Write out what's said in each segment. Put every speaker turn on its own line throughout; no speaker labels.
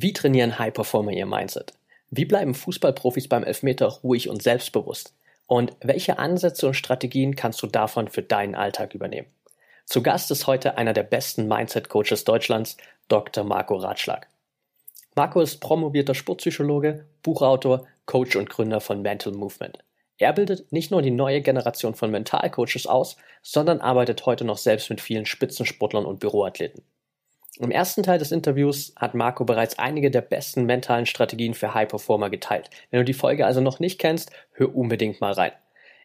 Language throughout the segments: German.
Wie trainieren High-Performer ihr Mindset? Wie bleiben Fußballprofis beim Elfmeter ruhig und selbstbewusst? Und welche Ansätze und Strategien kannst du davon für deinen Alltag übernehmen? Zu Gast ist heute einer der besten Mindset-Coaches Deutschlands, Dr. Marco Ratschlag. Marco ist promovierter Sportpsychologe, Buchautor, Coach und Gründer von Mental Movement. Er bildet nicht nur die neue Generation von Mentalcoaches aus, sondern arbeitet heute noch selbst mit vielen Spitzensportlern und Büroathleten. Im ersten Teil des Interviews hat Marco bereits einige der besten mentalen Strategien für High Performer geteilt. Wenn du die Folge also noch nicht kennst, hör unbedingt mal rein.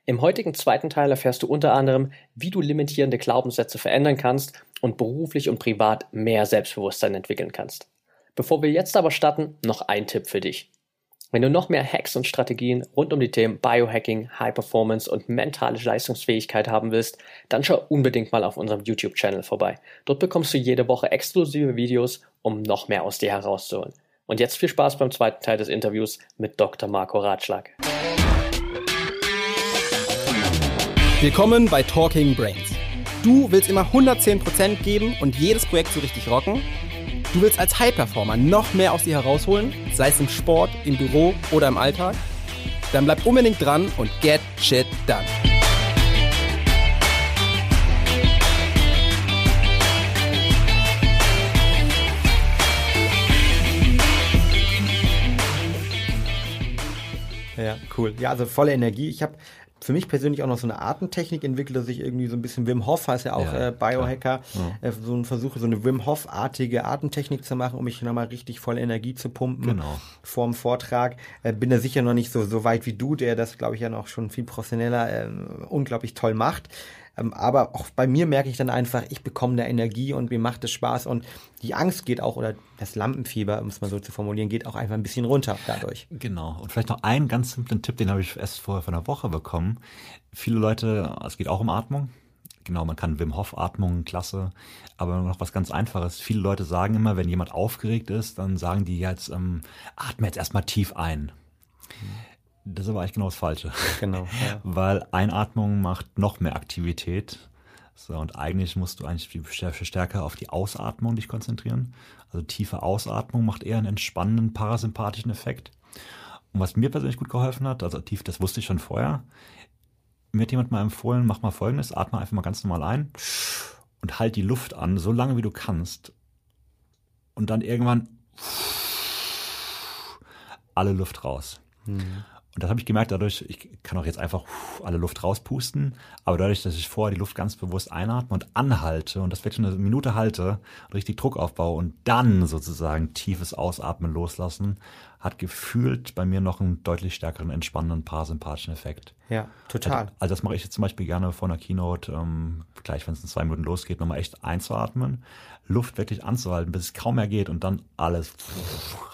Im heutigen zweiten Teil erfährst du unter anderem, wie du limitierende Glaubenssätze verändern kannst und beruflich und privat mehr Selbstbewusstsein entwickeln kannst. Bevor wir jetzt aber starten, noch ein Tipp für dich. Wenn du noch mehr Hacks und Strategien rund um die Themen Biohacking, High Performance und mentale Leistungsfähigkeit haben willst, dann schau unbedingt mal auf unserem YouTube-Channel vorbei. Dort bekommst du jede Woche exklusive Videos, um noch mehr aus dir herauszuholen. Und jetzt viel Spaß beim zweiten Teil des Interviews mit Dr. Marco Ratschlag.
Willkommen bei Talking Brains. Du willst immer 110% geben und jedes Projekt so richtig rocken? Du willst als High-Performer noch mehr aus dir herausholen, sei es im Sport, im Büro oder im Alltag? Dann bleib unbedingt dran und get shit done. Ja, cool. Ja, also volle Energie. Ich habe für mich persönlich auch noch so eine Atemtechnik entwickelt, dass ich irgendwie so ein bisschen Wim Hof, heißt ja auch ja, äh, Biohacker, ja. äh, so ein Versuche, so eine Wim Hof-artige Atemtechnik zu machen, um mich nochmal richtig voll Energie zu pumpen
genau.
vor dem Vortrag. Äh, bin da sicher noch nicht so, so weit wie du, der das, glaube ich, ja noch schon viel professioneller äh, unglaublich toll macht. Ähm, aber auch bei mir merke ich dann einfach, ich bekomme da Energie und mir macht es Spaß und die Angst geht auch, oder das Lampenfieber, um es mal so zu formulieren, geht auch einfach ein bisschen runter dadurch.
Genau. Und vielleicht noch einen ganz simplen Tipp, den habe ich erst vorher von einer Woche bekommen. Viele Leute, es geht auch um Atmung. Genau, man kann Wim Hof Atmung, klasse. Aber noch was ganz Einfaches. Viele Leute sagen immer, wenn jemand aufgeregt ist, dann sagen die jetzt, ähm, atme jetzt erstmal tief ein. Mhm. Das ist aber eigentlich genau das Falsche.
Genau.
Ja. Weil Einatmung macht noch mehr Aktivität. So, und eigentlich musst du eigentlich viel stärker auf die Ausatmung dich konzentrieren. Also tiefe Ausatmung macht eher einen entspannenden parasympathischen Effekt. Und was mir persönlich gut geholfen hat, also tief, das wusste ich schon vorher, mir hat jemand mal empfohlen, mach mal folgendes, atme einfach mal ganz normal ein und halt die Luft an, so lange wie du kannst. Und dann irgendwann alle Luft raus. Mhm. Und das habe ich gemerkt, dadurch, ich kann auch jetzt einfach alle Luft rauspusten, aber dadurch, dass ich vorher die Luft ganz bewusst einatme und anhalte und das wirklich eine Minute halte, richtig Druck aufbaue und dann sozusagen tiefes Ausatmen loslassen, hat gefühlt bei mir noch einen deutlich stärkeren entspannenden parasympathischen Effekt.
Ja, total.
Also, also das mache ich jetzt zum Beispiel gerne vor einer Keynote, ähm, gleich wenn es in zwei Minuten losgeht, nochmal echt einzuatmen, Luft wirklich anzuhalten, bis es kaum mehr geht und dann alles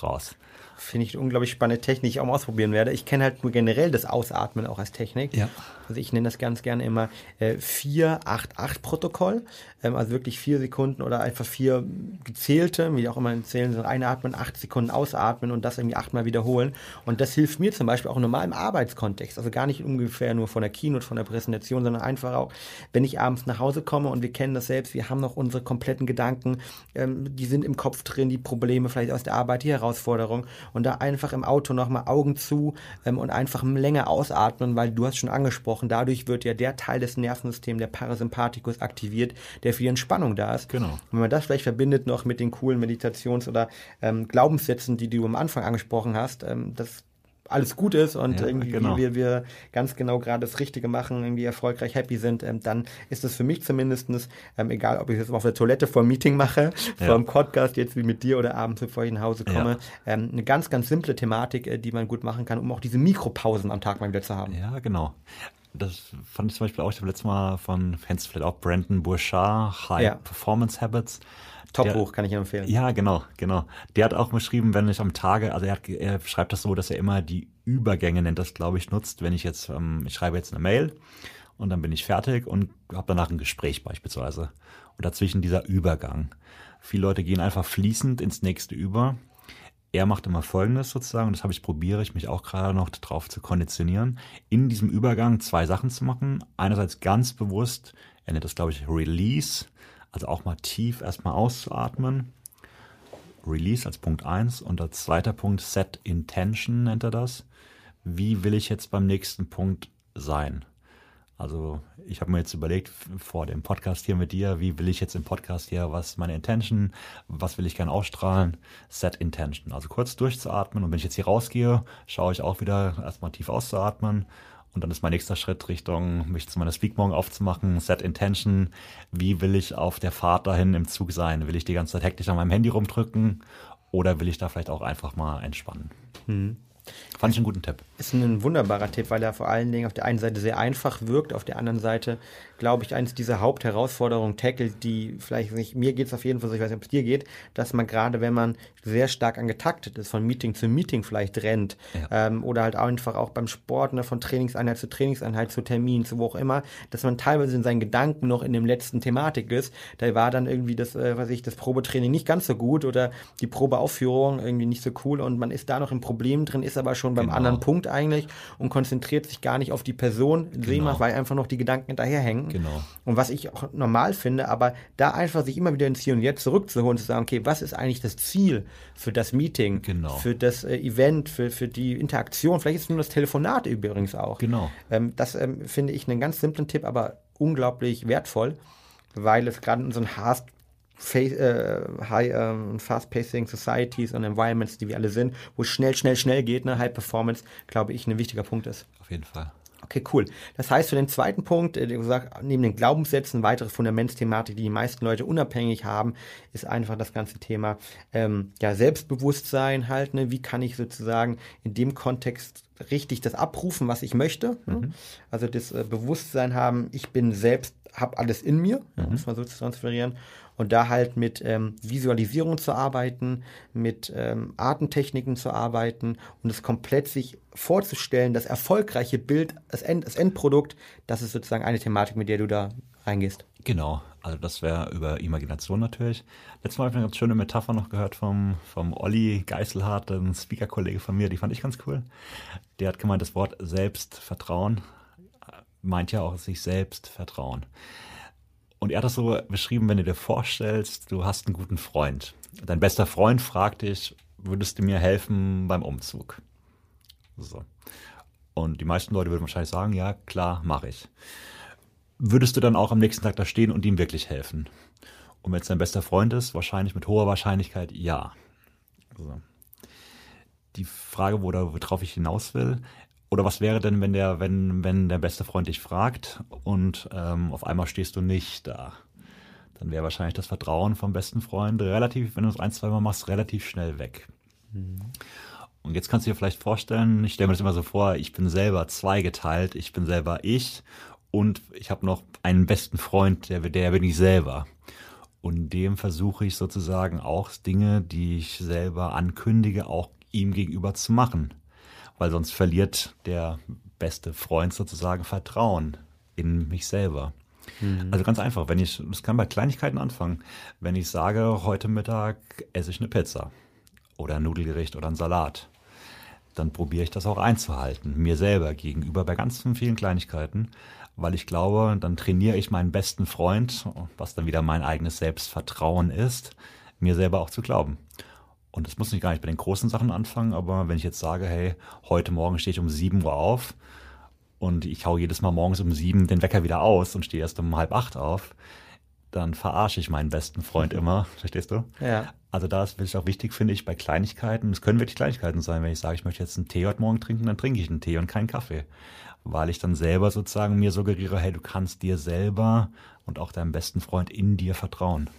raus.
Finde ich eine unglaublich spannende Technik, die ich auch mal ausprobieren werde. Ich kenne halt nur generell das Ausatmen auch als Technik.
Ja.
Also ich nenne das ganz gerne immer äh, 4-8-8-Protokoll. Ähm, also wirklich vier Sekunden oder einfach vier gezählte, wie auch immer zählen, so einatmen, acht Sekunden ausatmen und das irgendwie achtmal wiederholen. Und das hilft mir zum Beispiel auch normal im Arbeitskontext. Also gar nicht ungefähr nur von der Keynote, von der Präsentation, sondern einfach auch, wenn ich abends nach Hause komme und wir kennen das selbst, wir haben noch unsere kompletten Gedanken, ähm, die sind im Kopf drin, die Probleme vielleicht aus der Arbeit, die Herausforderung und da einfach im Auto nochmal Augen zu ähm, und einfach länger ausatmen, weil du hast schon angesprochen, dadurch wird ja der Teil des Nervensystems, der Parasympathikus, aktiviert, der für die Entspannung da ist.
Genau.
Und wenn man das vielleicht verbindet noch mit den coolen Meditations- oder ähm, Glaubenssätzen, die du am Anfang angesprochen hast, ähm, das alles gut ist und ja, irgendwie genau. wir, wir ganz genau gerade das Richtige machen, irgendwie erfolgreich happy sind, ähm, dann ist es für mich zumindestens ähm, egal ob ich das auf der Toilette vor dem Meeting mache, ja. vor dem Podcast jetzt wie mit dir oder abends, bevor ich nach Hause komme, ja. ähm, eine ganz, ganz simple Thematik, äh, die man gut machen kann, um auch diese Mikropausen am Tag mal wieder zu haben.
Ja, genau. Das fand ich zum Beispiel auch, ich habe letztes Mal von Fans vielleicht auch Brandon Bouchard, High Performance Habits,
Top-Buch, kann ich empfehlen.
Ja, genau, genau. Der hat auch beschrieben, wenn ich am Tage, also er, hat, er schreibt das so, dass er immer die Übergänge nennt, das glaube ich, nutzt, wenn ich jetzt, ähm, ich schreibe jetzt eine Mail und dann bin ich fertig und habe danach ein Gespräch beispielsweise. Und dazwischen dieser Übergang. Viele Leute gehen einfach fließend ins nächste über. Er macht immer Folgendes sozusagen, und das habe ich probiere ich mich auch gerade noch darauf zu konditionieren, in diesem Übergang zwei Sachen zu machen. Einerseits ganz bewusst, er nennt das glaube ich Release, also auch mal tief erstmal auszuatmen. Release als Punkt 1 und als zweiter Punkt Set Intention nennt er das. Wie will ich jetzt beim nächsten Punkt sein? Also ich habe mir jetzt überlegt vor dem Podcast hier mit dir, wie will ich jetzt im Podcast hier, was ist meine Intention, was will ich gerne ausstrahlen, Set Intention. Also kurz durchzuatmen und wenn ich jetzt hier rausgehe, schaue ich auch wieder erstmal tief auszuatmen und dann ist mein nächster Schritt Richtung, mich zu meiner Speakmorgen aufzumachen, Set Intention. Wie will ich auf der Fahrt dahin im Zug sein? Will ich die ganze Zeit hektisch an meinem Handy rumdrücken oder will ich da vielleicht auch einfach mal entspannen? Hm. Fand ich einen guten Tipp.
Ist ein wunderbarer Tipp, weil er vor allen Dingen auf der einen Seite sehr einfach wirkt, auf der anderen Seite, glaube ich, eines dieser Hauptherausforderungen tackelt, die vielleicht nicht, mir geht es auf jeden Fall so, ich weiß nicht, ob es dir geht, dass man gerade, wenn man sehr stark angetaktet ist, von Meeting zu Meeting vielleicht rennt, ja. ähm, oder halt einfach auch beim Sport, ne, von Trainingseinheit zu Trainingseinheit zu Termin, zu wo auch immer, dass man teilweise in seinen Gedanken noch in dem letzten Thematik ist. Da war dann irgendwie das, äh, was ich, das Probetraining nicht ganz so gut oder die Probeaufführung irgendwie nicht so cool und man ist da noch im Problem drin, ist aber schon beim genau. anderen Punkt eigentlich und konzentriert sich gar nicht auf die Person, genau. weil einfach noch die Gedanken hinterherhängen.
Genau.
Und was ich auch normal finde, aber da einfach sich immer wieder ins Hier und Jetzt zurückzuholen, zu sagen, okay, was ist eigentlich das Ziel für das Meeting,
genau.
für das äh, Event, für, für die Interaktion, vielleicht ist es nur das Telefonat übrigens auch.
Genau.
Ähm, das ähm, finde ich einen ganz simplen Tipp, aber unglaublich wertvoll, weil es gerade in so einem Hast Face, äh, High ähm, Fast-Pacing Societies und Environments, die wir alle sind, wo es schnell, schnell, schnell geht, ne, High Performance, glaube ich, ein wichtiger Punkt ist.
Auf jeden Fall.
Okay, cool. Das heißt, für den zweiten Punkt, äh, gesagt, neben den Glaubenssätzen, weitere Fundamentsthematik, die die meisten Leute unabhängig haben, ist einfach das ganze Thema ähm, ja, Selbstbewusstsein halt. Ne? Wie kann ich sozusagen in dem Kontext richtig das abrufen, was ich möchte? Ne? Mhm. Ne? Also das äh, Bewusstsein haben, ich bin selbst, habe alles in mir, mhm. muss man so zu transferieren und da halt mit ähm, Visualisierung zu arbeiten, mit ähm, Artentechniken zu arbeiten und es komplett sich vorzustellen, das erfolgreiche Bild, das, End, das Endprodukt, das ist sozusagen eine Thematik, mit der du da reingehst.
Genau, also das wäre über Imagination natürlich. Letztes Mal habe ich eine ganz schöne Metapher noch gehört vom, vom Olli Geiselhardt, ein Speaker-Kollege von mir, die fand ich ganz cool. Der hat gemeint, das Wort Selbstvertrauen meint ja auch sich selbst vertrauen. Und er hat das so beschrieben, wenn du dir vorstellst, du hast einen guten Freund. Dein bester Freund fragt dich, würdest du mir helfen beim Umzug? So. Und die meisten Leute würden wahrscheinlich sagen, ja, klar, mache ich. Würdest du dann auch am nächsten Tag da stehen und ihm wirklich helfen? Und wenn es dein bester Freund ist, wahrscheinlich mit hoher Wahrscheinlichkeit ja. So. Die Frage, worauf ich hinaus will, oder was wäre denn, wenn der, wenn, wenn der beste Freund dich fragt und ähm, auf einmal stehst du nicht da? Dann wäre wahrscheinlich das Vertrauen vom besten Freund relativ, wenn du es ein, zwei Mal machst, relativ schnell weg. Mhm. Und jetzt kannst du dir vielleicht vorstellen, ich stelle mir das immer so vor, ich bin selber zweigeteilt, ich bin selber ich und ich habe noch einen besten Freund, der, der bin ich selber. Und dem versuche ich sozusagen auch Dinge, die ich selber ankündige, auch ihm gegenüber zu machen weil sonst verliert der beste Freund sozusagen Vertrauen in mich selber. Mhm. Also ganz einfach, wenn ich, das kann bei Kleinigkeiten anfangen, wenn ich sage, heute Mittag esse ich eine Pizza oder ein Nudelgericht oder ein Salat, dann probiere ich das auch einzuhalten, mir selber gegenüber bei ganz vielen Kleinigkeiten, weil ich glaube, dann trainiere ich meinen besten Freund, was dann wieder mein eigenes Selbstvertrauen ist, mir selber auch zu glauben. Und das muss nicht gar nicht bei den großen Sachen anfangen, aber wenn ich jetzt sage, hey, heute Morgen stehe ich um 7 Uhr auf und ich hau jedes Mal morgens um 7 den Wecker wieder aus und stehe erst um halb acht auf, dann verarsche ich meinen besten Freund immer, verstehst du?
Ja.
Also da ist wirklich auch wichtig, finde ich, bei Kleinigkeiten, es können wirklich Kleinigkeiten sein, wenn ich sage, ich möchte jetzt einen Tee heute Morgen trinken, dann trinke ich einen Tee und keinen Kaffee. Weil ich dann selber sozusagen mir suggeriere, hey, du kannst dir selber und auch deinem besten Freund in dir vertrauen.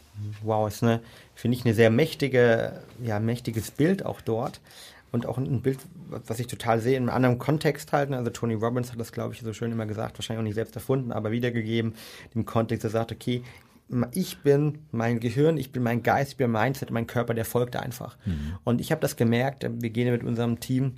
Wow, ist eine, finde ich, eine sehr mächtige, ja, mächtiges Bild auch dort. Und auch ein Bild, was ich total sehe, in einem anderen Kontext halten. Also Tony Robbins hat das, glaube ich, so schön immer gesagt, wahrscheinlich auch nicht selbst erfunden, aber wiedergegeben, im Kontext, er sagt, okay, ich bin mein Gehirn, ich bin mein Geist, ich bin mein Mindset, mein Körper, der folgt einfach. Mhm. Und ich habe das gemerkt, wir gehen mit unserem Team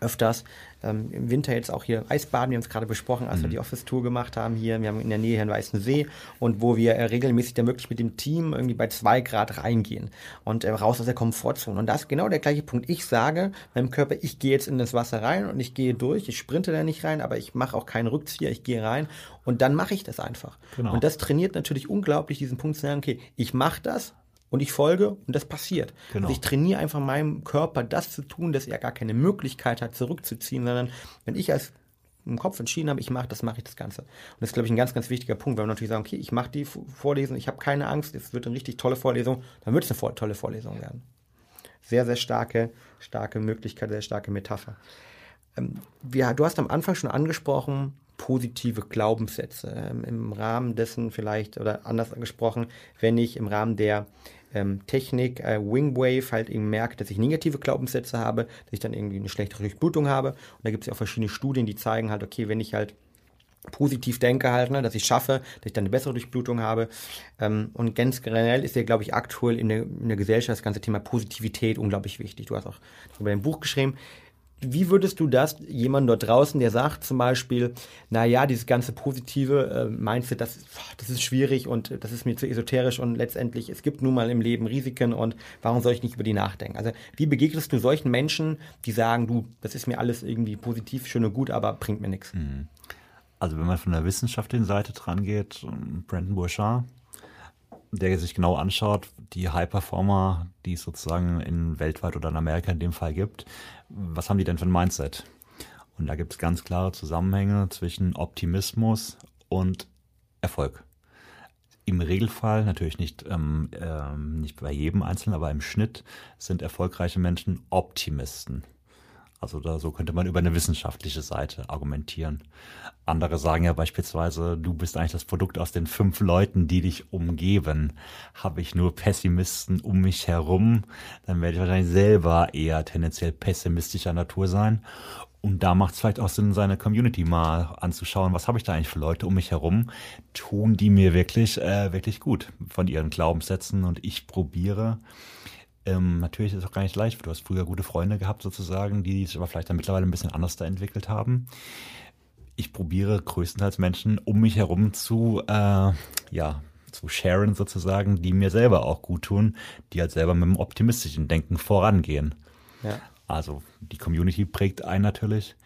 öfters. Ähm, Im Winter jetzt auch hier Eisbaden, wir haben es gerade besprochen, als mhm. wir die Office-Tour gemacht haben hier. Wir haben in der Nähe hier einen Weißen See und wo wir äh, regelmäßig dann wirklich mit dem Team irgendwie bei zwei Grad reingehen und äh, raus aus der Komfortzone. Und das ist genau der gleiche Punkt. Ich sage meinem Körper, ich gehe jetzt in das Wasser rein und ich gehe durch. Ich sprinte da nicht rein, aber ich mache auch keinen Rückzieher. Ich gehe rein und dann mache ich das einfach. Genau. Und das trainiert natürlich unglaublich diesen Punkt zu sagen, okay, ich mache das, und ich folge und das passiert.
Genau.
Also ich trainiere einfach meinem Körper das zu tun, dass er gar keine Möglichkeit hat, zurückzuziehen, sondern wenn ich als im Kopf entschieden habe, ich mache das, mache ich das Ganze. Und das ist, glaube ich, ein ganz, ganz wichtiger Punkt, weil wir natürlich sagen, okay, ich mache die Vorlesung, ich habe keine Angst, es wird eine richtig tolle Vorlesung, dann wird es eine tolle Vorlesung werden. Sehr, sehr starke, starke Möglichkeit, sehr starke Metapher. Ähm, wir, du hast am Anfang schon angesprochen, positive Glaubenssätze. Ähm, Im Rahmen dessen vielleicht, oder anders gesprochen, wenn ich im Rahmen der ähm, Technik äh, Wingwave halt eben merke, dass ich negative Glaubenssätze habe, dass ich dann irgendwie eine schlechtere Durchblutung habe. Und da gibt es ja auch verschiedene Studien, die zeigen halt, okay, wenn ich halt positiv denke halt, ne, dass ich schaffe, dass ich dann eine bessere Durchblutung habe. Ähm, und ganz generell ist ja, glaube ich, aktuell in der, in der Gesellschaft das ganze Thema Positivität unglaublich wichtig. Du hast auch über dein Buch geschrieben. Wie würdest du das jemand dort draußen, der sagt zum Beispiel, na ja, dieses ganze positive äh, Mindset, das, das ist schwierig und das ist mir zu esoterisch und letztendlich, es gibt nun mal im Leben Risiken und warum soll ich nicht über die nachdenken? Also wie begegnest du solchen Menschen, die sagen, du, das ist mir alles irgendwie positiv, schön und gut, aber bringt mir nichts?
Also wenn man von der wissenschaftlichen Seite dran geht, Brandon Bouchard, der sich genau anschaut, die High-Performer, die es sozusagen in weltweit oder in Amerika in dem Fall gibt, was haben die denn für ein Mindset? Und da gibt es ganz klare Zusammenhänge zwischen Optimismus und Erfolg. Im Regelfall, natürlich nicht, ähm, ähm, nicht bei jedem Einzelnen, aber im Schnitt sind erfolgreiche Menschen Optimisten. Also da, so könnte man über eine wissenschaftliche Seite argumentieren. Andere sagen ja beispielsweise, du bist eigentlich das Produkt aus den fünf Leuten, die dich umgeben. Habe ich nur Pessimisten um mich herum, dann werde ich wahrscheinlich selber eher tendenziell pessimistischer Natur sein. Und da macht es vielleicht auch Sinn, seine Community mal anzuschauen, was habe ich da eigentlich für Leute um mich herum? Tun die mir wirklich, äh, wirklich gut von ihren Glaubenssätzen und ich probiere ähm, natürlich ist es auch gar nicht leicht. Du hast früher gute Freunde gehabt sozusagen, die sich aber vielleicht dann mittlerweile ein bisschen anders da entwickelt haben. Ich probiere größtenteils Menschen um mich herum zu, äh, ja, zu sharen sozusagen, die mir selber auch gut tun, die halt selber mit dem optimistischen Denken vorangehen.
Ja.
Also die Community prägt einen natürlich.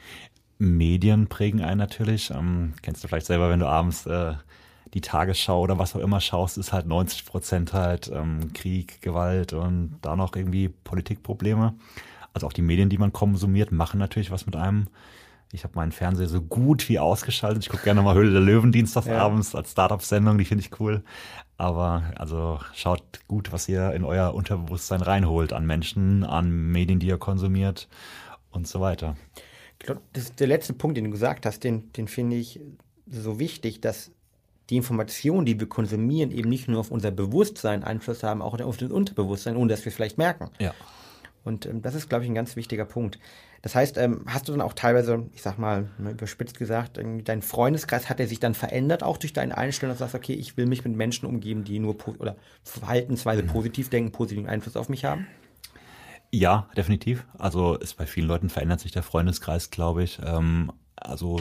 Medien prägen einen natürlich. Ähm, kennst du vielleicht selber, wenn du abends äh, die Tagesschau oder was auch immer schaust, ist halt 90 Prozent halt ähm, Krieg, Gewalt und da noch irgendwie Politikprobleme. Also auch die Medien, die man konsumiert, machen natürlich was mit einem. Ich habe meinen Fernseher so gut wie ausgeschaltet. Ich gucke gerne mal Höhle der Löwen dienstagsabends ja. als Startup-Sendung, die finde ich cool. Aber also schaut gut, was ihr in euer Unterbewusstsein reinholt an Menschen, an Medien, die ihr konsumiert und so weiter.
Ich glaube, das ist der letzte Punkt, den du gesagt hast, den, den finde ich so wichtig, dass die Informationen, die wir konsumieren, eben nicht nur auf unser Bewusstsein Einfluss haben, auch auf das Unterbewusstsein, ohne dass wir es vielleicht merken.
Ja.
Und ähm, das ist, glaube ich, ein ganz wichtiger Punkt. Das heißt, ähm, hast du dann auch teilweise, ich sag mal, überspitzt gesagt, dein Freundeskreis hat er sich dann verändert, auch durch deine Einstellung, dass du sagst, okay, ich will mich mit Menschen umgeben, die nur oder verhaltensweise mhm. positiv denken, positiven Einfluss auf mich haben?
Ja, definitiv. Also ist bei vielen Leuten verändert sich der Freundeskreis, glaube ich. Ähm, also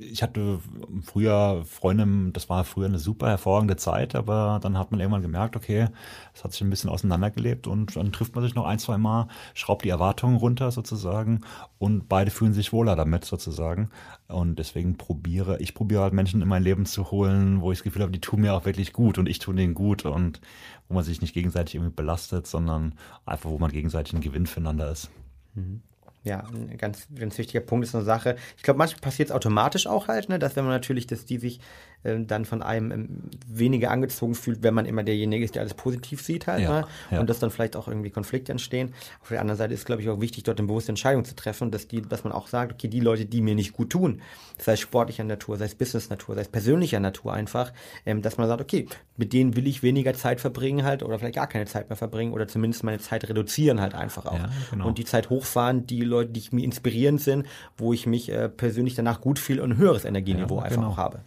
ich hatte früher Freunde, das war früher eine super hervorragende Zeit, aber dann hat man irgendwann gemerkt, okay, es hat sich ein bisschen auseinandergelebt und dann trifft man sich noch ein, zwei Mal, schraubt die Erwartungen runter sozusagen und beide fühlen sich wohler damit sozusagen. Und deswegen probiere, ich probiere halt Menschen in mein Leben zu holen, wo ich das Gefühl habe, die tun mir auch wirklich gut und ich tue denen gut und wo man sich nicht gegenseitig irgendwie belastet, sondern einfach, wo man gegenseitig ein Gewinn füreinander ist.
Mhm ja, ein ganz, ganz wichtiger Punkt ist eine Sache. Ich glaube, manchmal passiert es automatisch auch halt, ne, dass wenn man natürlich, dass die sich äh, dann von einem ähm, weniger angezogen fühlt, wenn man immer derjenige ist, der alles positiv sieht halt, ja, ne? ja. und dass dann vielleicht auch irgendwie Konflikte entstehen. Auf der anderen Seite ist, glaube ich, auch wichtig, dort eine bewusste Entscheidung zu treffen, dass die, dass man auch sagt, okay, die Leute, die mir nicht gut tun, sei es sportlicher Natur, sei es Business-Natur, sei es persönlicher Natur einfach, ähm, dass man sagt, okay, mit denen will ich weniger Zeit verbringen halt oder vielleicht gar keine Zeit mehr verbringen oder zumindest meine Zeit reduzieren halt einfach auch. Ja, genau. Und die Zeit hochfahren, die Leute, die mir inspirierend sind, wo ich mich äh, persönlich danach gut fühle und ein höheres Energieniveau ja, einfach genau. auch habe.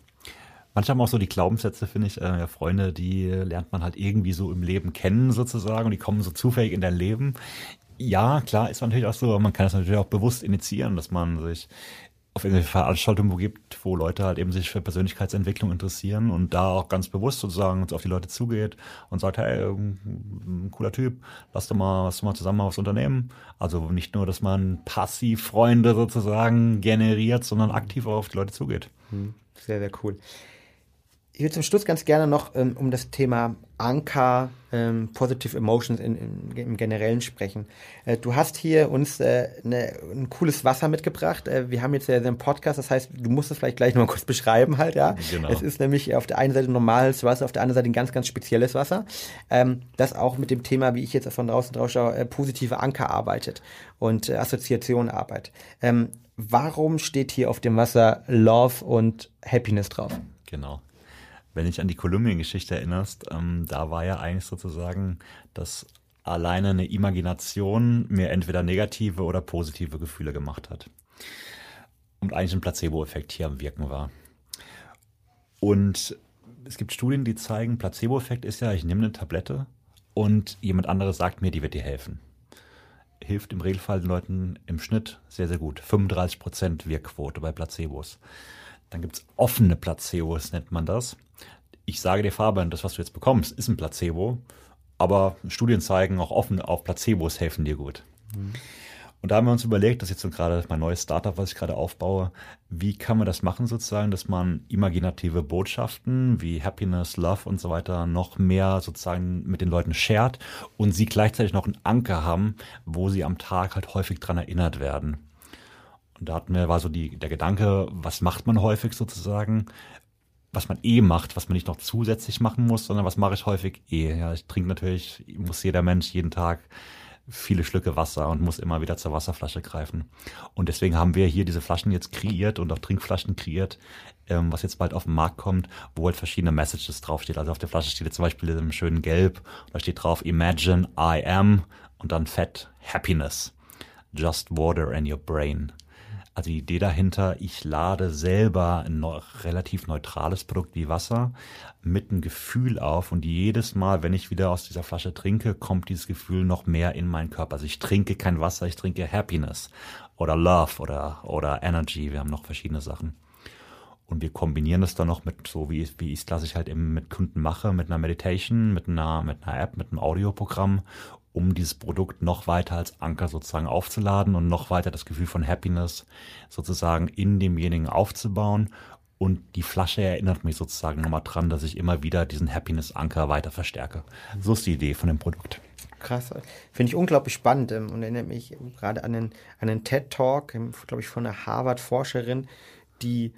Manchmal haben auch so die Glaubenssätze, finde ich, äh, Freunde, die lernt man halt irgendwie so im Leben kennen sozusagen und die kommen so zufällig in dein Leben. Ja, klar, ist natürlich auch so, aber man kann das natürlich auch bewusst initiieren, dass man sich auf irgendwelche Veranstaltungen wo gibt, wo Leute halt eben sich für Persönlichkeitsentwicklung interessieren und da auch ganz bewusst sozusagen auf die Leute zugeht und sagt, hey, ein cooler Typ, lass doch mal, lass doch mal zusammen was unternehmen. Also nicht nur, dass man passiv Freunde sozusagen generiert, sondern aktiv auch auf die Leute zugeht.
Hm, sehr, sehr cool Ich würde zum Schluss ganz gerne noch ähm, um das Thema Anker, ähm, Positive Emotions in, in, im Generellen sprechen. Äh, du hast hier uns äh, ne, ein cooles Wasser mitgebracht. Äh, wir haben jetzt ja den Podcast, das heißt, du musst es vielleicht gleich noch mal kurz beschreiben halt, ja. Genau. Es ist nämlich auf der einen Seite normales Wasser, auf der anderen Seite ein ganz, ganz spezielles Wasser, ähm, das auch mit dem Thema, wie ich jetzt von draußen drauf schaue, äh, positive Anker arbeitet und äh, Assoziation arbeitet. Ähm, warum steht hier auf dem Wasser Love und Happiness drauf?
Genau wenn dich an die Kolumbien-Geschichte erinnerst, ähm, da war ja eigentlich sozusagen, dass alleine eine Imagination mir entweder negative oder positive Gefühle gemacht hat. Und eigentlich ein Placebo-Effekt hier am Wirken war. Und es gibt Studien, die zeigen, Placebo-Effekt ist ja, ich nehme eine Tablette und jemand anderes sagt mir, die wird dir helfen. Hilft im Regelfall den Leuten im Schnitt sehr, sehr gut. 35% Wirkquote bei Placebos. Dann gibt es offene Placebos, nennt man das. Ich sage dir, Fabian, das, was du jetzt bekommst, ist ein Placebo, aber Studien zeigen auch offen, auf Placebos helfen dir gut. Mhm. Und da haben wir uns überlegt, das ist jetzt gerade mein neues Startup, was ich gerade aufbaue, wie kann man das machen sozusagen, dass man imaginative Botschaften wie Happiness, Love und so weiter noch mehr sozusagen mit den Leuten shared und sie gleichzeitig noch einen Anker haben, wo sie am Tag halt häufig dran erinnert werden. Und da hatten wir, war so die, der Gedanke, was macht man häufig sozusagen? Was man eh macht, was man nicht noch zusätzlich machen muss, sondern was mache ich häufig eh? Ja, ich trinke natürlich, muss jeder Mensch jeden Tag viele Schlücke Wasser und muss immer wieder zur Wasserflasche greifen. Und deswegen haben wir hier diese Flaschen jetzt kreiert und auch Trinkflaschen kreiert, ähm, was jetzt bald auf den Markt kommt, wo halt verschiedene Messages draufsteht. Also auf der Flasche steht jetzt zum Beispiel in einem schönen Gelb, da steht drauf Imagine I am und dann Fett Happiness. Just water in your brain. Also die Idee dahinter, ich lade selber ein relativ neutrales Produkt wie Wasser mit einem Gefühl auf und jedes Mal, wenn ich wieder aus dieser Flasche trinke, kommt dieses Gefühl noch mehr in meinen Körper. Also ich trinke kein Wasser, ich trinke Happiness oder Love oder, oder Energy. Wir haben noch verschiedene Sachen. Und wir kombinieren das dann noch mit so, wie, wie ich es klassisch halt eben mit Kunden mache, mit einer Meditation, mit einer, mit einer App, mit einem Audioprogramm um dieses Produkt noch weiter als Anker sozusagen aufzuladen und noch weiter das Gefühl von Happiness sozusagen in demjenigen aufzubauen. Und die Flasche erinnert mich sozusagen nochmal dran, dass ich immer wieder diesen Happiness-Anker weiter verstärke. So ist die Idee von dem Produkt.
Krass. Finde ich unglaublich spannend ähm, und erinnert mich gerade an einen, einen TED-Talk, ähm, glaube ich, von einer Harvard-Forscherin, die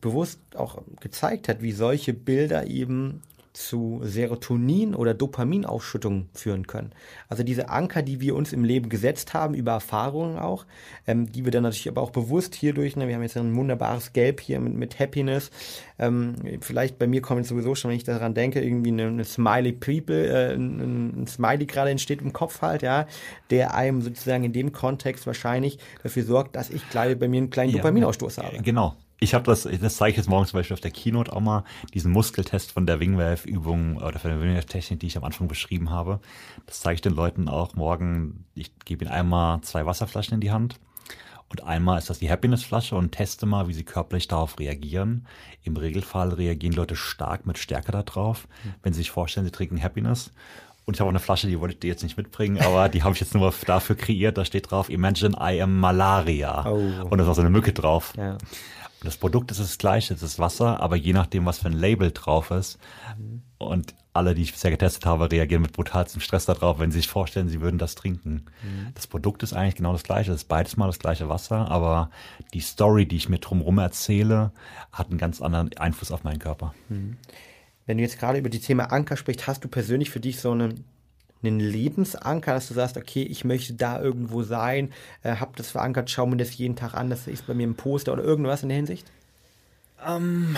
bewusst auch gezeigt hat, wie solche Bilder eben zu Serotonin- oder Dopaminausschüttung führen können. Also diese Anker, die wir uns im Leben gesetzt haben, über Erfahrungen auch, ähm, die wir dann natürlich aber auch bewusst hierdurch, ne, wir haben jetzt ein wunderbares Gelb hier mit, mit Happiness, ähm, vielleicht bei mir kommt sowieso schon, wenn ich daran denke, irgendwie eine, eine Smiley People, äh, ein, ein Smiley gerade entsteht im Kopf halt, ja, der einem sozusagen in dem Kontext wahrscheinlich dafür sorgt, dass ich gleich bei mir einen kleinen ja, Dopaminausstoß habe.
Genau, ich habe das, das zeige ich jetzt morgen zum Beispiel auf der Keynote auch mal, diesen Muskeltest von der Wingwave-Übung oder von der Wingwave-Technik, die ich am Anfang beschrieben habe. Das zeige ich den Leuten auch morgen. Ich gebe ihnen einmal zwei Wasserflaschen in die Hand und einmal ist das die Happiness-Flasche und teste mal, wie sie körperlich darauf reagieren. Im Regelfall reagieren Leute stark mit Stärke darauf, wenn sie sich vorstellen, sie trinken Happiness. Und ich habe auch eine Flasche, die wollte ich dir jetzt nicht mitbringen, aber die habe ich jetzt nur dafür kreiert. Da steht drauf, Imagine I am Malaria. Oh. Und da ist auch so eine Mücke drauf. Ja. Das Produkt ist das gleiche, es ist Wasser, aber je nachdem, was für ein Label drauf ist. Mhm. Und alle, die ich bisher getestet habe, reagieren mit brutalstem Stress darauf, wenn sie sich vorstellen, sie würden das trinken. Mhm. Das Produkt ist eigentlich genau das gleiche. Es ist beides mal das gleiche Wasser, aber die Story, die ich mir drumherum erzähle, hat einen ganz anderen Einfluss auf meinen Körper. Mhm.
Wenn du jetzt gerade über die Thema Anker sprichst, hast du persönlich für dich so einen einen Lebensanker, dass du sagst, okay, ich möchte da irgendwo sein, äh, hab das verankert, schau mir das jeden Tag an, das ist bei mir im Poster oder irgendwas in der Hinsicht?
Ähm,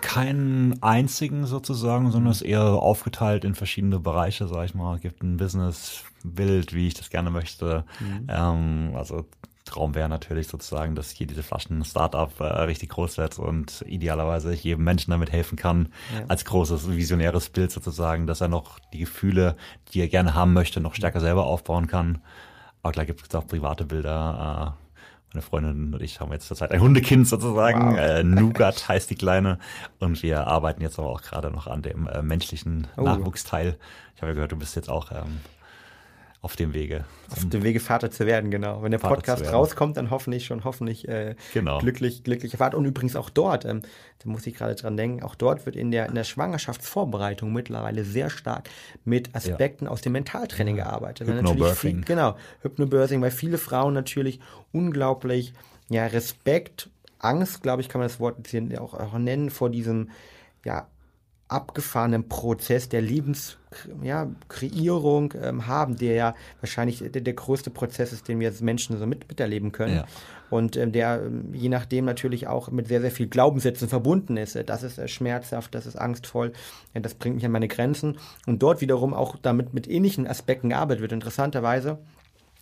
keinen einzigen sozusagen, sondern es ist eher aufgeteilt in verschiedene Bereiche, sag ich mal. Es gibt ein Business-Bild, wie ich das gerne möchte. Mhm. Ähm, also Traum wäre natürlich sozusagen, dass hier diese Flaschen Startup äh, richtig groß wird und idealerweise ich jedem Menschen damit helfen kann, ja. als großes visionäres Bild sozusagen, dass er noch die Gefühle, die er gerne haben möchte, noch stärker selber aufbauen kann. Aber klar gibt es auch private Bilder. Äh, meine Freundin und ich haben jetzt zurzeit ein Hundekind sozusagen. Wow. Äh, Nougat heißt die Kleine. Und wir arbeiten jetzt aber auch gerade noch an dem äh, menschlichen oh. Nachwuchsteil. Ich habe ja gehört, du bist jetzt auch ähm, auf dem Wege.
Auf dem Wege Vater zu werden, genau. Wenn der
Vater
Podcast rauskommt, dann hoffentlich schon hoffentlich äh,
Genau.
glücklich, glückliche Fahrt. Und übrigens auch dort, ähm, da muss ich gerade dran denken, auch dort wird in der, in der Schwangerschaftsvorbereitung mittlerweile sehr stark mit Aspekten aus dem Mentaltraining gearbeitet. Weil natürlich
Hypnobirthing.
Viel, genau, Hypnobirthing, weil viele Frauen natürlich unglaublich ja, Respekt, Angst, glaube ich, kann man das Wort auch, auch nennen, vor diesem ja, abgefahrenen Prozess der Lebenskreierung ja, ähm, haben, der ja wahrscheinlich der, der größte Prozess ist, den wir als Menschen so mit, miterleben können.
Ja.
Und ähm, der ähm, je nachdem natürlich auch mit sehr, sehr viel Glaubenssätzen verbunden ist. Das ist äh, schmerzhaft, das ist angstvoll, äh, das bringt mich an meine Grenzen. Und dort wiederum auch damit mit ähnlichen Aspekten gearbeitet wird. Interessanterweise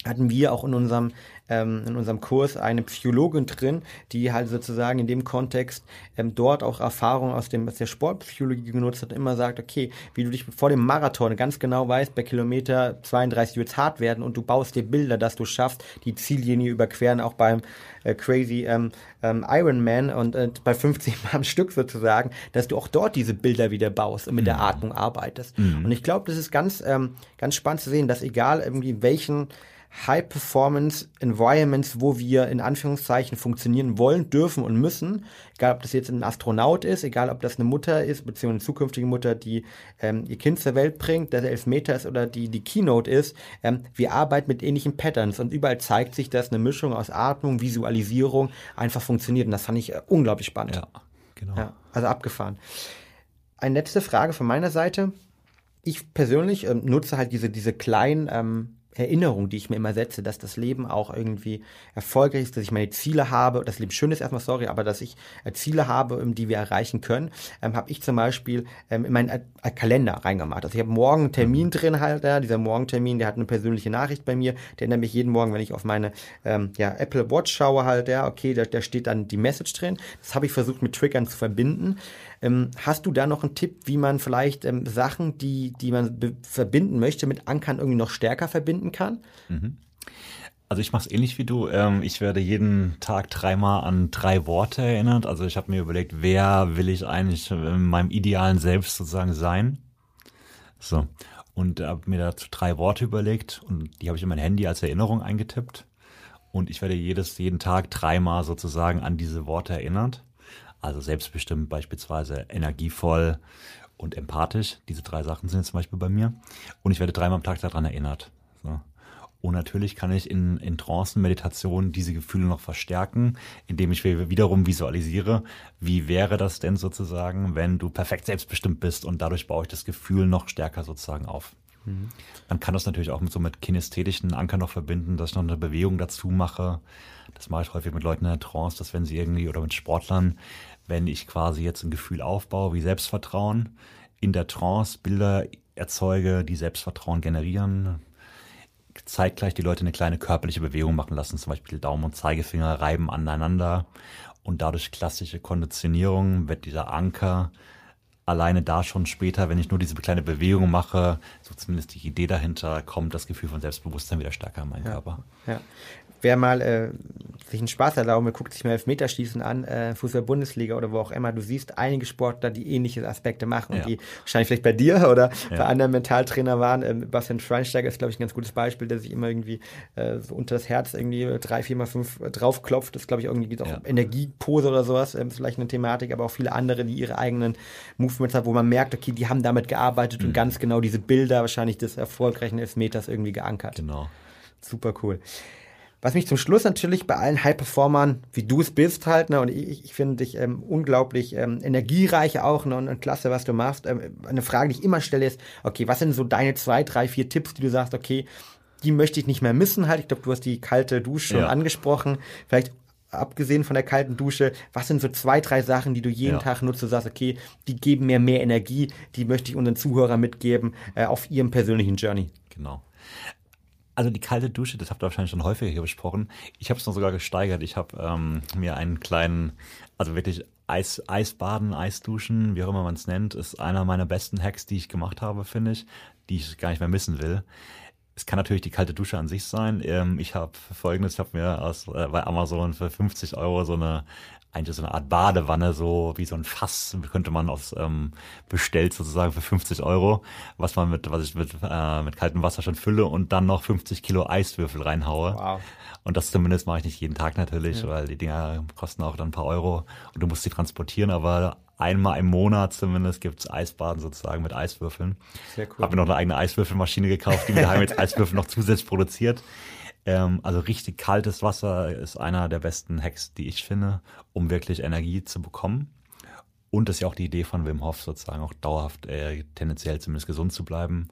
hatten wir auch in unserem, ähm, in unserem Kurs eine Psychologin drin, die halt sozusagen in dem Kontext ähm, dort auch Erfahrung aus, dem, aus der Sportpsychologie genutzt hat, immer sagt, okay, wie du dich vor dem Marathon ganz genau weißt, bei Kilometer 32 wird es hart werden und du baust dir Bilder, dass du schaffst, die Ziellinie überqueren, auch beim äh, Crazy ähm, ähm, Ironman und äh, bei 50 Mal am Stück sozusagen, dass du auch dort diese Bilder wieder baust und mit der Atmung arbeitest. Und ich glaube, das ist ganz, ähm, ganz spannend zu sehen, dass egal irgendwie welchen High-Performance-Environments, wo wir in Anführungszeichen funktionieren wollen, dürfen und müssen. Egal, ob das jetzt ein Astronaut ist, egal, ob das eine Mutter ist, beziehungsweise eine zukünftige Mutter, die ähm, ihr Kind zur Welt bringt, der Elfmeter ist oder die, die Keynote ist. Ähm, wir arbeiten mit ähnlichen Patterns und überall zeigt sich, dass eine Mischung aus Atmung, Visualisierung einfach funktioniert. Und das fand ich äh, unglaublich spannend.
Ja, genau.
Ja, also abgefahren. Eine letzte Frage von meiner Seite. Ich persönlich ähm, nutze halt diese, diese kleinen ähm, Erinnerungen, die ich mir immer setze, dass das Leben auch irgendwie erfolgreich ist, dass ich meine Ziele habe, das Leben schön ist erstmal, sorry, aber dass ich äh, Ziele habe, ähm, die wir erreichen können, ähm, habe ich zum Beispiel ähm, in meinen äh, Kalender reingemacht. Also ich habe morgen einen Termin drin halt, ja, dieser Morgentermin, der hat eine persönliche Nachricht bei mir, der erinnert mich jeden Morgen, wenn ich auf meine ähm, ja, Apple Watch schaue halt, ja, okay, da, da steht dann die Message drin. Das habe ich versucht mit Triggern zu verbinden. Ähm, hast du da noch einen Tipp, wie man vielleicht ähm, Sachen, die, die man verbinden möchte, mit Ankern irgendwie noch stärker verbinden kann?
Also ich mache es ähnlich wie du. Ähm, ich werde jeden Tag dreimal an drei Worte erinnert. Also ich habe mir überlegt, wer will ich eigentlich in meinem idealen Selbst sozusagen sein. So. Und habe mir dazu drei Worte überlegt und die habe ich in mein Handy als Erinnerung eingetippt. Und ich werde jedes, jeden Tag dreimal sozusagen an diese Worte erinnert. Also selbstbestimmt beispielsweise energievoll und empathisch. Diese drei Sachen sind jetzt zum Beispiel bei mir. Und ich werde dreimal am Tag daran erinnert. So. Und natürlich kann ich in, in Trancen-Meditationen diese Gefühle noch verstärken, indem ich wiederum visualisiere, wie wäre das denn sozusagen, wenn du perfekt selbstbestimmt bist und dadurch baue ich das Gefühl noch stärker sozusagen auf. Man kann das natürlich auch mit so mit kinästhetischen Ankern noch verbinden, dass ich noch eine Bewegung dazu mache. Das mache ich häufig mit Leuten in der Trance, dass wenn sie irgendwie oder mit Sportlern, wenn ich quasi jetzt ein Gefühl aufbaue wie Selbstvertrauen, in der Trance Bilder erzeuge, die Selbstvertrauen generieren, zeitgleich die Leute eine kleine körperliche Bewegung machen lassen, zum Beispiel Daumen und Zeigefinger reiben aneinander und dadurch klassische Konditionierung wird dieser Anker alleine da schon später, wenn ich nur diese kleine Bewegung mache, so zumindest die Idee dahinter, kommt das Gefühl von Selbstbewusstsein wieder stärker in meinen Körper.
Ja. Wer mal äh, sich einen Spaß erlauben, guckt sich mal Elfmeterschießen an, äh, Fußball-Bundesliga oder wo auch immer. Du siehst einige Sportler, die ähnliche Aspekte machen und
Ja.
die wahrscheinlich vielleicht bei dir oder bei
Ja.
anderen Mentaltrainer waren. Ähm, Bastian Schweinsteiger ist, glaube ich, ein ganz gutes Beispiel, der sich immer irgendwie äh, so unter das Herz irgendwie drei, vier mal fünf äh, draufklopft. Das glaube ich irgendwie geht auch
Ja.
Energiepose oder sowas, ähm, ist vielleicht eine Thematik, aber auch viele andere, die ihre eigenen Movements haben, wo man merkt, okay, die haben damit gearbeitet
Mhm.
und ganz genau diese Bilder wahrscheinlich des erfolgreichen Elfmeters irgendwie geankert.
Genau.
Super cool. Was mich zum Schluss natürlich bei allen High-Performern, wie du es bist halt, ne, und ich, ich finde dich ähm, unglaublich ähm, energiereich auch, ne, und, und klasse, was du machst. Ähm, eine Frage, die ich immer stelle, ist, okay, was sind so deine zwei, drei, vier Tipps, die du sagst, okay, die möchte ich nicht mehr missen halt. Ich glaube, du hast die kalte Dusche schon
Ja.
angesprochen. Vielleicht abgesehen von der kalten Dusche, was sind so zwei, drei Sachen, die du jeden
Ja.
Tag nutzt, du sagst, okay, die geben mir mehr Energie, die möchte ich unseren Zuhörern mitgeben äh, auf ihrem persönlichen Journey.
Genau. Also die kalte Dusche, das habt ihr wahrscheinlich schon häufiger hier besprochen. Ich habe es noch sogar gesteigert. Ich habe ähm, mir einen kleinen, also wirklich Eis, Eisbaden, Eisduschen, wie auch immer man es nennt, ist einer meiner besten Hacks, die ich gemacht habe, finde ich, die ich gar nicht mehr missen will. Es kann natürlich die kalte Dusche an sich sein. Ähm, ich habe folgendes, ich habe mir aus, äh, bei Amazon für 50 Euro so eine eigentlich so eine Art Badewanne, so wie so ein Fass, könnte man aus ähm, bestellt sozusagen für 50 Euro, was man mit, was ich mit, äh, mit kaltem Wasser schon fülle und dann noch 50 Kilo Eiswürfel reinhaue. Wow. Und das zumindest mache ich nicht jeden Tag natürlich, ja. weil die Dinger kosten auch dann ein paar Euro und du musst sie transportieren, aber einmal im Monat zumindest gibt's Eisbaden sozusagen mit Eiswürfeln. Sehr cool. Habe mir noch eine eigene Eiswürfelmaschine gekauft, die mir daheim jetzt Eiswürfel noch zusätzlich produziert. Ähm, also richtig kaltes Wasser ist einer der besten Hacks, die ich finde, um wirklich Energie zu bekommen. Und das ist ja auch die Idee von Wim Hof, sozusagen auch dauerhaft äh, tendenziell zumindest gesund zu bleiben.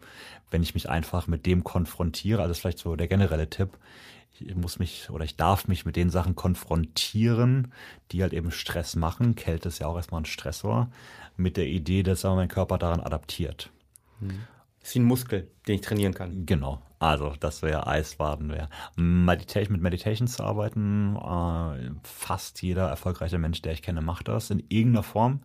Wenn ich mich einfach mit dem konfrontiere, also das ist vielleicht so der generelle Tipp, ich muss mich oder ich darf mich mit den Sachen konfrontieren, die halt eben Stress machen. Kälte ist ja auch erstmal ein Stressor, mit der Idee, dass aber mein Körper daran adaptiert.
Hm. Das ist wie ein Muskel, den ich trainieren kann.
Genau. Also, das wäre Eisbaden, wäre Meditation, mit Meditation zu arbeiten. Äh, fast jeder erfolgreiche Mensch, der ich kenne, macht das in irgendeiner Form.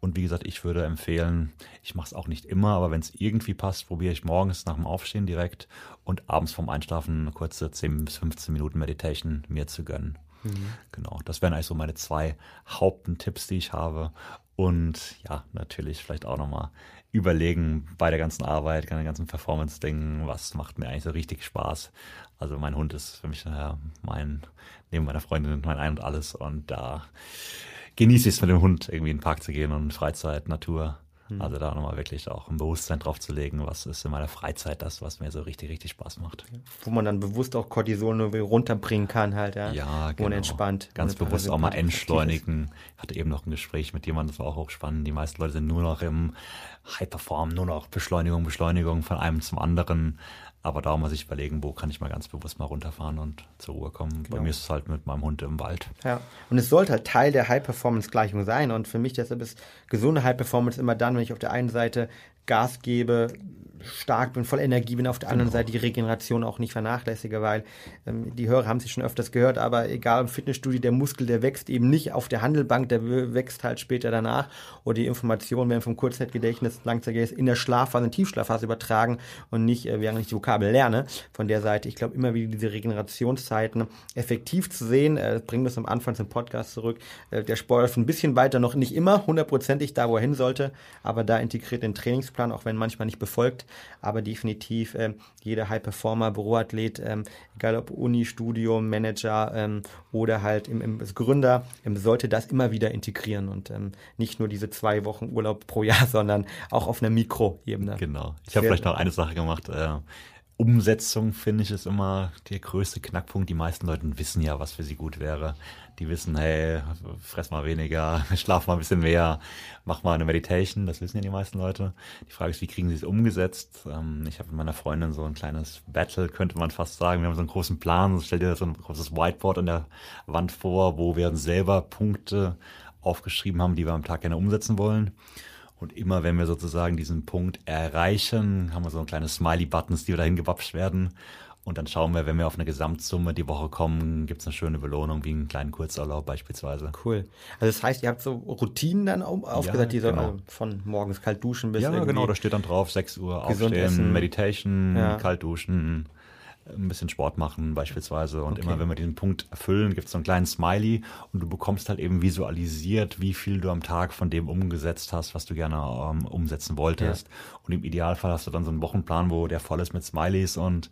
Und wie gesagt, ich würde empfehlen, ich mache es auch nicht immer, aber wenn es irgendwie passt, probiere ich morgens nach dem Aufstehen direkt und abends vorm Einschlafen eine kurze 10 bis 15 Minuten Meditation mir zu gönnen. Mhm. Genau, das wären eigentlich so meine zwei Haupttipps, die ich habe. Und ja, natürlich vielleicht auch nochmal überlegen bei der ganzen Arbeit, bei den ganzen Performance-Dingen, was macht mir eigentlich so richtig Spaß. Also mein Hund ist für mich äh, mein, neben meiner Freundin mein Ein und Alles und da genieße ich es mit dem Hund irgendwie in den Park zu gehen und Freizeit, Natur. Hm. Also da nochmal wirklich auch ein Bewusstsein drauf zu legen, was ist in meiner Freizeit das, was mir so richtig, richtig Spaß macht.
Wo man dann bewusst auch Cortisol nur runterbringen kann halt, ja.
Ja, genau.
entspannt.
Ganz bewusst auch mal entschleunigen. Ich hatte eben noch ein Gespräch mit jemandem, das war auch hochspannend. Die meisten Leute sind nur noch im High-Perform, nur noch Beschleunigung, Beschleunigung von einem zum anderen. Aber da muss ich überlegen, wo kann ich mal ganz bewusst mal runterfahren und zur Ruhe kommen. Genau. Bei mir ist es halt mit meinem Hund im Wald.
Ja, und es sollte halt Teil der High-Performance-Gleichung sein. Und für mich deshalb ist gesunde High-Performance immer dann, wenn ich auf der einen Seite Gas gebe, stark bin, voll Energie bin, auf der anderen genau. Seite die Regeneration auch nicht vernachlässige, weil ähm, die Hörer haben sich schon öfters gehört, aber egal im Fitnessstudio, der Muskel, der wächst eben nicht auf der Handelbank, der wächst halt später danach oder die Informationen werden vom Kurzzeitgedächtnis, Langzeitgedächtnis in der Schlafphase, in Tiefschlafphase übertragen und nicht, äh, während ich die Vokabel lerne. Von der Seite, ich glaube immer wieder diese Regenerationszeiten effektiv zu sehen, äh, bringt das am Anfang zum Podcast zurück. Äh, der Sport ist ein bisschen weiter, noch nicht immer hundertprozentig da, wo er hin sollte, aber da integriert den Trainingsplan, auch wenn manchmal nicht befolgt aber definitiv äh, jeder High-Performer, Büroathlet, ähm, egal ob Uni, Studium, Manager ähm, oder halt im, im Gründer, ähm, sollte das immer wieder integrieren und ähm, nicht nur diese zwei Wochen Urlaub pro Jahr, sondern auch auf einer Mikroebene.
Genau. Ich habe vielleicht noch eine Sache gemacht. Äh, Umsetzung finde ich ist immer der größte Knackpunkt. Die meisten Leute wissen ja, was für sie gut wäre. Die wissen, hey, fress mal weniger, schlaf mal ein bisschen mehr, mach mal eine Meditation. Das wissen ja die meisten Leute. Die Frage ist, wie kriegen sie es umgesetzt? Ähm, ich habe mit meiner Freundin so ein kleines Battle, könnte man fast sagen. Wir haben so einen großen Plan. Stell dir so ein großes Whiteboard an der Wand vor, wo wir selber Punkte aufgeschrieben haben, die wir am Tag gerne umsetzen wollen. Und immer wenn wir sozusagen diesen Punkt erreichen, haben wir so ein kleine Smiley-Buttons, die dahin gewapscht werden. Und dann schauen wir, wenn wir auf eine Gesamtsumme die Woche kommen, gibt es eine schöne Belohnung, wie einen kleinen Kurzurlaub beispielsweise.
Cool. Also das heißt, ihr habt so Routinen dann aufgesagt, ja, die so genau. von morgens kalt duschen bis
Ja, genau, da steht dann drauf, 6 Uhr aufstehen, essen. Meditation, ja. kalt duschen, ein bisschen Sport machen beispielsweise. Und okay. immer wenn wir diesen Punkt erfüllen, gibt es so einen kleinen Smiley und du bekommst halt eben visualisiert, wie viel du am Tag von dem umgesetzt hast, was du gerne ähm, umsetzen wolltest. Ja. Und im Idealfall hast du dann so einen Wochenplan, wo der voll ist mit Smileys und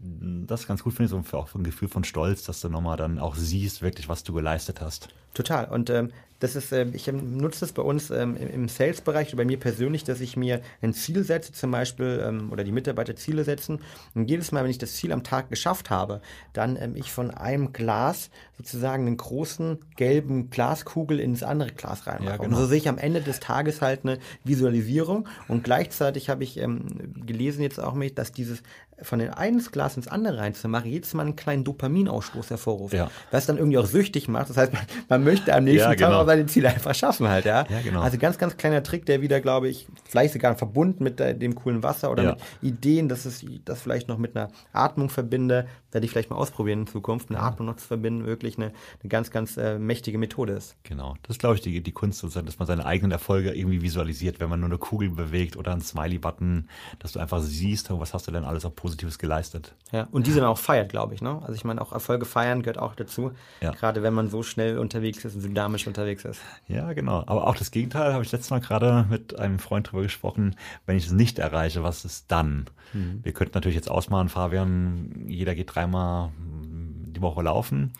das ist ganz gut, finde ich, so auch ein Gefühl von Stolz, dass du nochmal dann auch siehst, wirklich, was du geleistet hast.
Total. Und ähm, das ist, äh, ich nutze das bei uns ähm, im Sales-Bereich, bei mir persönlich, dass ich mir ein Ziel setze, zum Beispiel, ähm, oder die Mitarbeiter Ziele setzen. Und jedes Mal, wenn ich das Ziel am Tag geschafft habe, dann ähm, ich von einem Glas sozusagen einen großen gelben Glaskugel ins andere Glas reinmache. Ja, genau. Und so sehe ich am Ende des Tages halt eine Visualisierung. Und gleichzeitig habe ich ähm, gelesen jetzt auch mit, dass dieses von den einen Glas ins andere reinzumachen, jedes Mal einen kleinen Dopaminausstoß hervorruft. Ja. Was dann irgendwie auch süchtig macht. Das heißt, man, man möchte am nächsten ja, genau. Tag seine Ziele einfach schaffen halt, ja.
Ja, genau.
Also ganz, ganz kleiner Trick, der wieder, glaube ich, vielleicht sogar verbunden mit der, dem coolen Wasser oder
Ja.
mit Ideen, dass es das vielleicht noch mit einer Atmung verbinde, werde ich vielleicht mal ausprobieren in Zukunft, eine Atmung noch zu verbinden, wirklich eine, eine ganz, ganz äh, mächtige Methode ist.
Genau. Das ist, glaube ich, die, die Kunst, sozusagen, dass man seine eigenen Erfolge irgendwie visualisiert, wenn man nur eine Kugel bewegt oder einen Smiley-Button, dass du einfach siehst, oh, was hast du denn alles auch Positives geleistet.
Ja, und diese dann auch feiert, glaube ich. Ne? Also ich meine, auch Erfolge feiern gehört auch dazu.
Ja.
Gerade wenn man so schnell unterwegs ist und dynamisch unterwegs ist.
Ja, genau. Aber auch das Gegenteil habe ich letztes Mal gerade mit einem Freund drüber gesprochen. Wenn ich es nicht erreiche, was ist dann? Wir könnten natürlich jetzt ausmalen, Fabian, jeder geht dreimal die Woche laufen.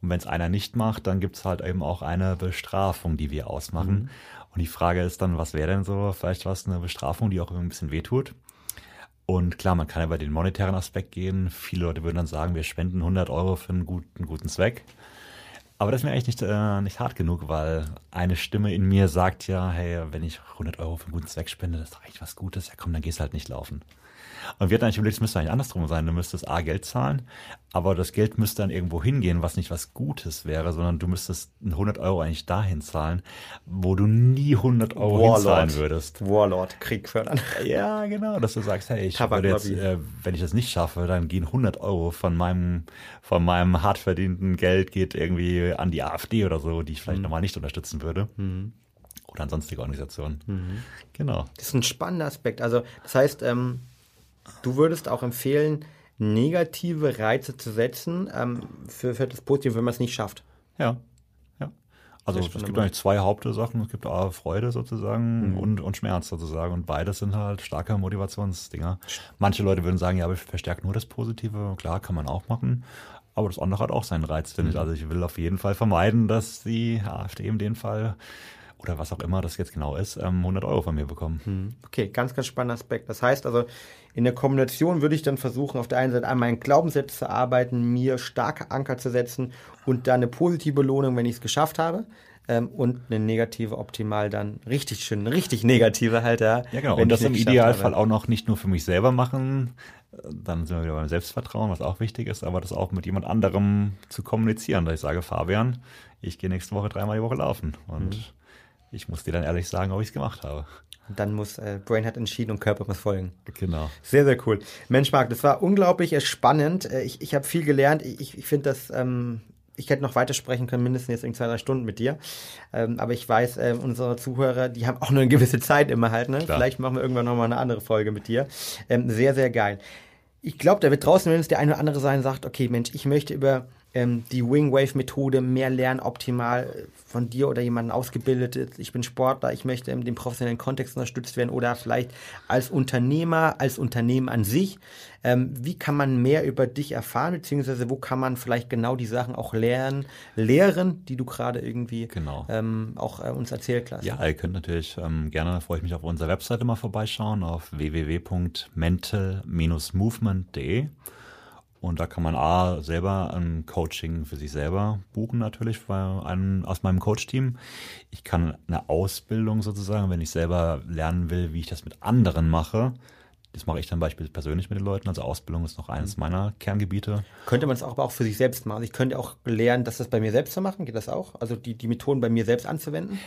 Und wenn es einer nicht macht, dann gibt es halt eben auch eine Bestrafung, die wir ausmachen. Und die Frage ist dann, was wäre denn so vielleicht was, eine Bestrafung, die auch ein bisschen wehtut? Und klar, man kann über den monetären Aspekt gehen. Viele Leute würden dann sagen, wir spenden 100 Euro für einen guten, guten Zweck. Aber das ist mir eigentlich nicht, äh, nicht hart genug, weil eine Stimme in mir sagt ja, hey, wenn ich 100 Euro für einen guten Zweck spende, das ist doch eigentlich was Gutes. Ja komm, dann gehst du halt nicht laufen. Und wir hatten eigentlich überlegt, es müsste eigentlich andersrum sein. Du müsstest A, Geld zahlen, aber das Geld müsste dann irgendwo hingehen, was nicht was Gutes wäre, sondern du müsstest 100 Euro eigentlich dahin zahlen, wo du nie 100 Euro hinzahlen würdest.
Warlord, Krieg fördern.
Ja, genau, dass du sagst, hey, ich würde jetzt, äh, wenn ich das nicht schaffe, dann gehen 100 Euro von meinem, von meinem hart verdienten Geld geht irgendwie an die AfD oder so, die ich vielleicht nochmal nicht unterstützen würde. Oder an sonstige Organisationen. Genau.
Das ist ein spannender Aspekt. Also, das heißt, ähm, du würdest auch empfehlen, negative Reize zu setzen ähm, für, für das Positive, wenn man es nicht schafft.
Ja. ja. Also es gibt eigentlich zwei Hauptursachen. Es gibt A, Freude sozusagen und, und Schmerz sozusagen. Und beides sind halt starke Motivationsdinger. Manche Leute würden sagen, ja, aber ich verstärke nur das Positive. Klar, kann man auch machen. Aber das andere hat auch seinen Reiz, finde ich. Also ich will auf jeden Fall vermeiden, dass die AfD in dem Fall oder was auch immer das jetzt genau ist, ähm, 100 Euro von mir bekommen.
Okay, ganz, ganz spannender Aspekt. Das heißt also, in der Kombination würde ich dann versuchen, auf der einen Seite an meinen Glaubenssätzen zu arbeiten, mir starke Anker zu setzen und dann eine positive Belohnung, wenn ich es geschafft habe. Ähm, und eine negative optimal dann richtig schön, richtig negative halt, ja.
Ja, genau. Und das im Idealfall
habe.
auch noch nicht nur für mich selber machen. Dann sind wir wieder beim Selbstvertrauen, was auch wichtig ist, aber das auch mit jemand anderem zu kommunizieren. Dass ich sage, Fabian, ich gehe nächste Woche dreimal die Woche laufen. Und
Mhm.
Ich muss dir dann ehrlich sagen, ob ich es gemacht habe.
Und dann muss äh, Brain hat entschieden und Körper muss folgen.
Genau.
Sehr, sehr cool. Mensch, Marc, das war unglaublich spannend. Äh, Ich, ich habe viel gelernt. Ich, ich finde das, ähm, ich hätte noch weitersprechen können, mindestens jetzt in zwei, drei Stunden mit dir. Ähm, aber ich weiß, ähm, unsere Zuhörer, die haben auch nur eine gewisse Zeit immer halt. Ne?
Klar.
Vielleicht machen wir irgendwann nochmal eine andere Folge mit dir. Ähm, sehr, sehr geil. Ich glaube, da wird draußen, wenn es der eine oder andere sein, sagt, okay, Mensch, ich möchte über ähm, die Wing-Wave-Methode mehr lernen, optimal äh, von dir oder jemandem ausgebildet ist. Ich bin Sportler, ich möchte in dem professionellen Kontext unterstützt werden oder vielleicht als Unternehmer, als Unternehmen an sich. Ähm, wie kann man mehr über dich erfahren, beziehungsweise wo kann man vielleicht genau die Sachen auch lernen, lehren, die du gerade irgendwie
Genau.
ähm, auch äh, uns erzählt hast?
Ja, ihr könnt natürlich ähm, gerne, freue ich mich, auf unserer Webseite mal vorbeischauen, auf www.mental-movement.de. Und da kann man A, selber ein Coaching für sich selber buchen natürlich bei einem aus meinem Coach-Team. Ich kann eine Ausbildung sozusagen, wenn ich selber lernen will, wie ich das mit anderen mache. Das mache ich dann beispielsweise persönlich mit den Leuten. Also Ausbildung ist noch eines meiner Kerngebiete.
Könnte man es auch aber auch für sich selbst machen? Also ich könnte auch lernen, das das bei mir selbst zu machen. Geht das auch? Also die, die Methoden bei mir selbst anzuwenden?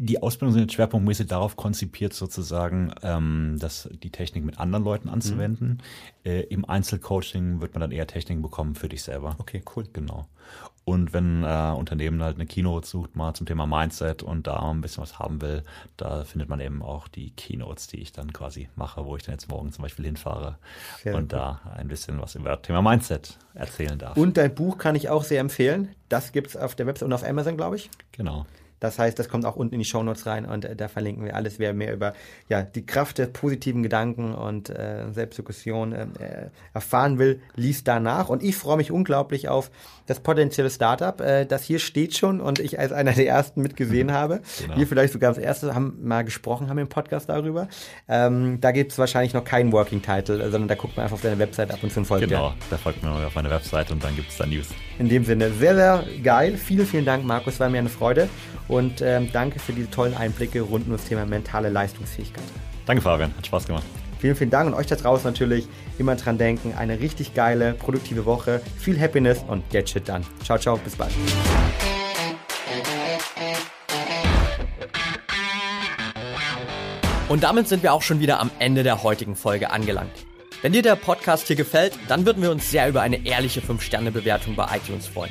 Die Ausbildungen sind jetzt schwerpunktmäßig darauf konzipiert, sozusagen, ähm, dass die Technik mit anderen Leuten anzuwenden. Äh, Im Einzelcoaching wird man dann eher Techniken bekommen für dich selber.
Okay, cool.
Genau. Und wenn äh, Unternehmen halt eine Keynote sucht, mal zum Thema Mindset und da ein bisschen was haben will, da findet man eben auch die Keynotes, die ich dann quasi mache, wo ich dann jetzt morgen zum Beispiel hinfahre
Sehr
und da ein bisschen was über das Thema Mindset erzählen darf.
Und dein Buch kann ich auch sehr empfehlen. Das gibt's auf der Website und auf Amazon, glaube ich.
genau.
Das heißt, das kommt auch unten in die Shownotes rein und äh, da verlinken wir alles, wer mehr über ja, die Kraft der positiven Gedanken und äh, Selbstdiskussion äh, äh, erfahren will, liest danach. Und ich freue mich unglaublich auf das potenzielle Startup, äh, das hier steht schon und ich als einer der ersten mitgesehen habe.
Genau.
Wir vielleicht sogar als erste haben mal gesprochen haben im Podcast darüber. Ähm, da gibt's wahrscheinlich noch keinen Working Title, äh, sondern da guckt man einfach auf deine Website ab und zu folgt.
Genau, da folgt man auf meine Website und dann gibt es da News.
In dem Sinne, sehr, sehr geil. Vielen, vielen Dank, Markus. War mir eine Freude. Und ähm, danke für diese tollen Einblicke rund um das Thema mentale Leistungsfähigkeit.
Danke, Fabian. Hat Spaß gemacht.
Vielen, vielen Dank und euch da draußen natürlich immer dran denken. Eine richtig geile, produktive Woche. Viel Happiness und get shit done. Ciao, ciao. Bis bald.
Und damit sind wir auch schon wieder am Ende der heutigen Folge angelangt. Wenn dir der Podcast hier gefällt, dann würden wir uns sehr über eine ehrliche 5-Sterne-Bewertung bei iTunes freuen.